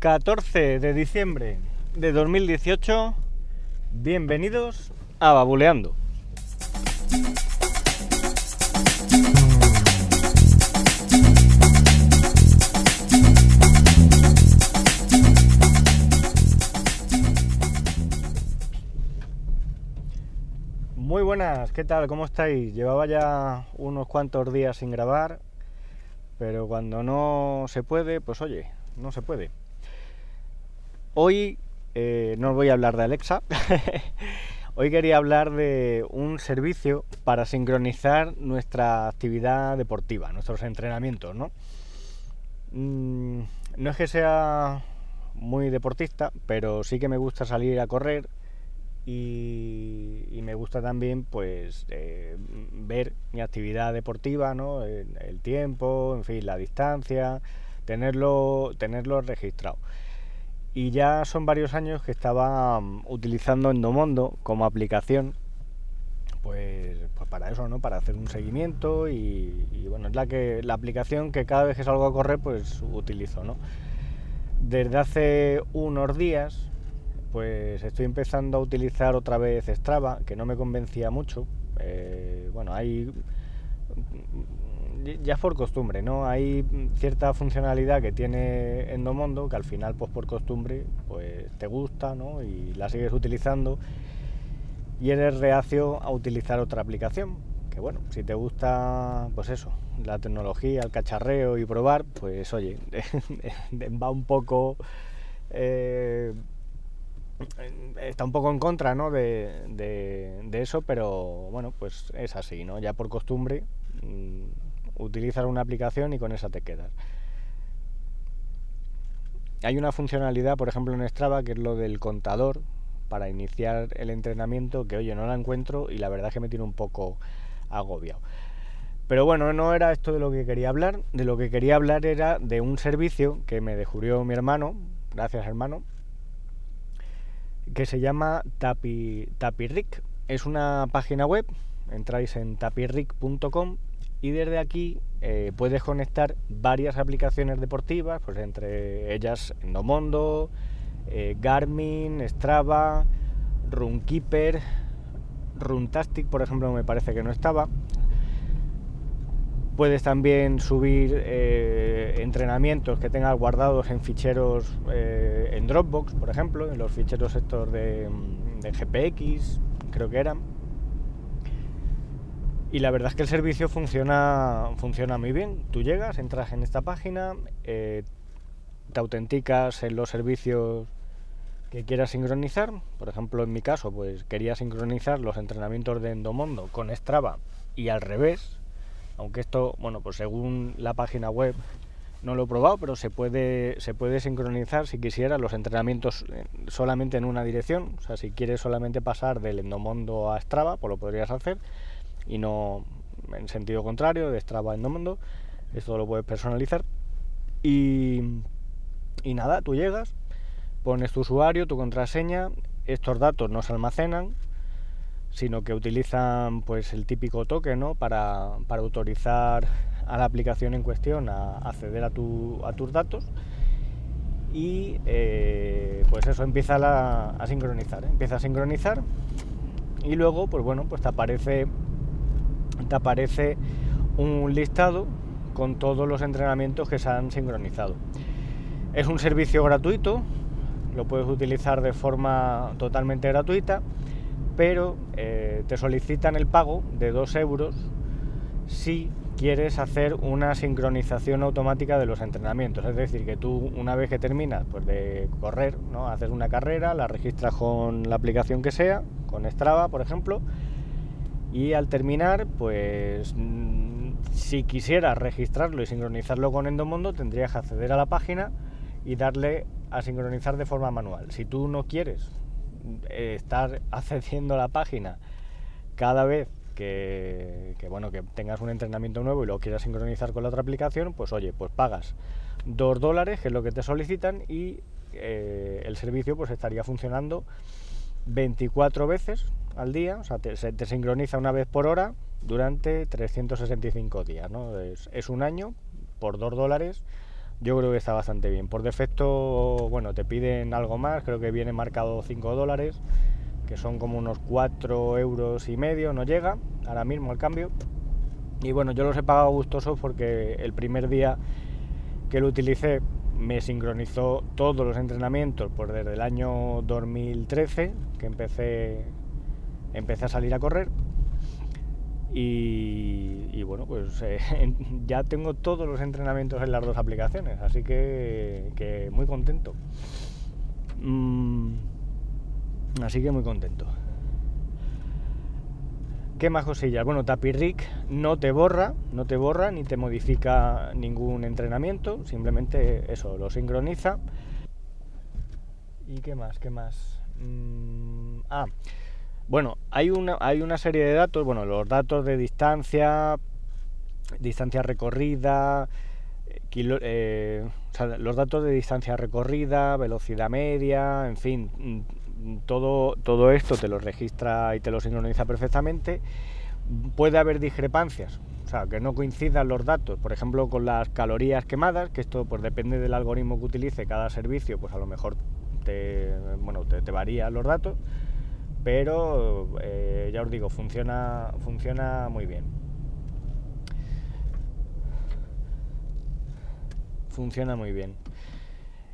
14 de diciembre de 2018. Bienvenidos a Babuleando. Muy buenas, ¿qué tal? ¿Cómo estáis? Llevaba ya unos cuantos días sin grabar, pero cuando no se puede, pues oye, no se puede. Hoy eh, no voy a hablar de Alexa, hoy quería hablar de un servicio para sincronizar nuestra actividad deportiva, nuestros entrenamientos, ¿no? Mm, no es que sea muy deportista, pero sí que me gusta salir a correr y, me gusta también pues eh, ver mi actividad deportiva, ¿no? El, tiempo, en fin, la distancia, tenerlo, tenerlo registrado. Y ya son varios años que estaba mm, utilizando Endomondo como aplicación, pues, pues para eso, ¿no? Para hacer un seguimiento y, bueno, es la que la aplicación que cada vez que salgo a correr, pues utilizo, ¿no? Desde hace unos días pues estoy empezando a utilizar otra vez Strava, que no me convencía mucho. Eh, bueno, hay ya es por costumbre, ¿no? Hay cierta funcionalidad que tiene Endomondo que al final, pues por costumbre, pues te gusta, ¿no? Y la sigues utilizando y eres reacio a utilizar otra aplicación. Que bueno, si te gusta, pues eso, la tecnología, el cacharreo y probar, pues oye, va un poco eh, está un poco en contra ¿no? de, de, eso, pero bueno, pues es así, ¿no? Ya por costumbre mm, utilizas una aplicación y con esa te quedas. Hay una funcionalidad, por ejemplo, en Strava, que es lo del contador para iniciar el entrenamiento, que oye, no la encuentro y la verdad es que me tiene un poco agobiado. Pero bueno, no era esto de lo que quería hablar, de lo que quería hablar era de un servicio que me descubrió mi hermano, gracias hermano, que se llama Tapi, Tapirric. Es una página web, entráis en tapirric.com y desde aquí eh, puedes conectar varias aplicaciones deportivas, pues entre ellas Endomondo, eh, Garmin, Strava, Runkeeper, Runtastic, por ejemplo, me parece que no estaba. Puedes también subir eh, entrenamientos que tengas guardados en ficheros eh, en Dropbox, por ejemplo, en los ficheros estos de, GPX, creo que eran. Y la verdad es que el servicio funciona, funciona muy bien. Tú llegas, entras en esta página, eh, te autenticas en los servicios que quieras sincronizar. Por ejemplo, en mi caso, pues quería sincronizar los entrenamientos de Endomondo con Strava y al revés, aunque esto, bueno, pues según la página web no lo he probado, pero se puede, se puede sincronizar si quisiera los entrenamientos eh, solamente en una dirección. O sea, si quieres solamente pasar del Endomondo a Strava, pues lo podrías hacer. Y no en sentido contrario, de Strava a Endomondo. Esto lo puedes personalizar. Y, y nada, tú llegas, pones tu usuario, tu contraseña, estos datos no se almacenan, sino que utilizan pues el típico token ¿no? para, autorizar a la aplicación en cuestión a acceder a, tu, a tus datos y eh, pues eso empieza a sincronizar, ¿eh? empieza a sincronizar y luego pues bueno pues te aparece te aparece un listado con todos los entrenamientos que se han sincronizado. Es un servicio gratuito, lo puedes utilizar de forma totalmente gratuita pero eh, te solicitan el pago de 2 euros si quieres hacer una sincronización automática de los entrenamientos. Es decir, que tú una vez que terminas pues, de correr, ¿no? haces una carrera, la registras con la aplicación que sea, con Strava, por ejemplo, y al terminar, pues mm, si quisieras registrarlo y sincronizarlo con Endomondo, tendrías que acceder a la página y darle a sincronizar de forma manual. Si tú no quieres eh, estar accediendo a la página cada vez que, bueno que tengas un entrenamiento nuevo y lo quieras sincronizar con la otra aplicación, pues oye, pues pagas dos dólares, que es lo que te solicitan, y eh, el servicio pues estaría funcionando 24 veces al día, o sea, te, te sincroniza una vez por hora durante 365 días, ¿no? Es, es un año por dos dólares yo creo que está bastante bien. Por defecto, bueno, te piden algo más, creo que viene marcado 5 dólares, que son como unos 4 euros y medio, no llega ahora mismo el cambio. Y bueno, yo los he pagado gustosos porque el primer día que lo utilicé me sincronizó todos los entrenamientos por desde el año 2013 que empecé empecé a salir a correr y, bueno pues eh, ya tengo todos los entrenamientos en las dos aplicaciones así que, muy contento mm, así que muy contento ¿Qué más cosillas? Bueno, Tapirric no te borra, no te borra ni te modifica ningún entrenamiento, simplemente eso, lo sincroniza. ¿Y qué más? ¿Qué más? Mm, ah, bueno, hay una, hay una serie de datos, bueno, los datos de distancia, distancia recorrida, eh, los datos de distancia recorrida, velocidad media, en fin, todo, todo esto te lo registra y te lo sincroniza perfectamente. Puede haber discrepancias, o sea, que no coincidan los datos, por ejemplo, con las calorías quemadas, que esto pues depende del algoritmo que utilice cada servicio, pues a lo mejor te, bueno, te, varían los datos, pero eh, ya os digo, funciona, funciona muy bien. Funciona muy bien.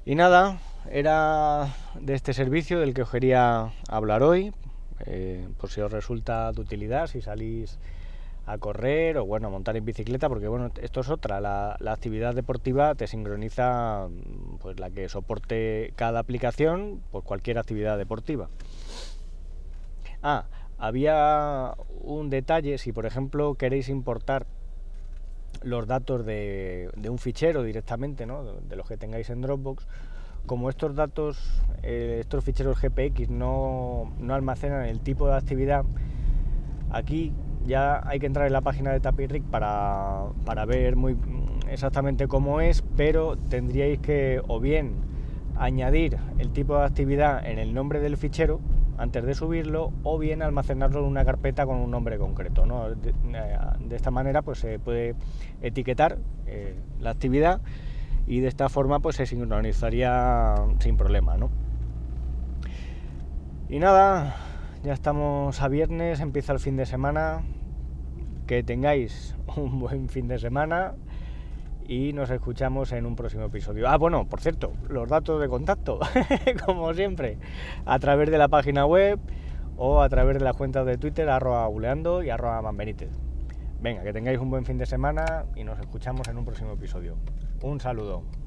Y nada, era de este servicio del que os quería hablar hoy, eh, por si os resulta de utilidad, si salís a correr o bueno, a montar en bicicleta, porque bueno, esto es otra, la, actividad deportiva te sincroniza pues la que soporte cada aplicación por cualquier actividad deportiva. Ah, había un detalle, si por ejemplo queréis importar los datos de, un fichero directamente, ¿no? de los que tengáis en Dropbox, como estos datos, eh, estos ficheros GPX no, almacenan el tipo de actividad, aquí ya hay que entrar en la página de Tapirric para, para ver muy exactamente cómo es, pero tendríais que o bien añadir el tipo de actividad en el nombre del fichero antes de subirlo o bien almacenarlo en una carpeta con un nombre concreto. De, esta manera pues se puede etiquetar eh, la actividad y de esta forma pues se sincronizaría sin problema, ¿no? Y nada, ya estamos a viernes, empieza el fin de semana, que tengáis un buen fin de semana y nos escuchamos en un próximo episodio. Ah, bueno, por cierto, los datos de contacto, como siempre, a través de la página web o a través de las cuentas de Twitter, arroba buleando y arroba manbenítez. Venga, que tengáis un buen fin de semana y nos escuchamos en un próximo episodio. Un saludo.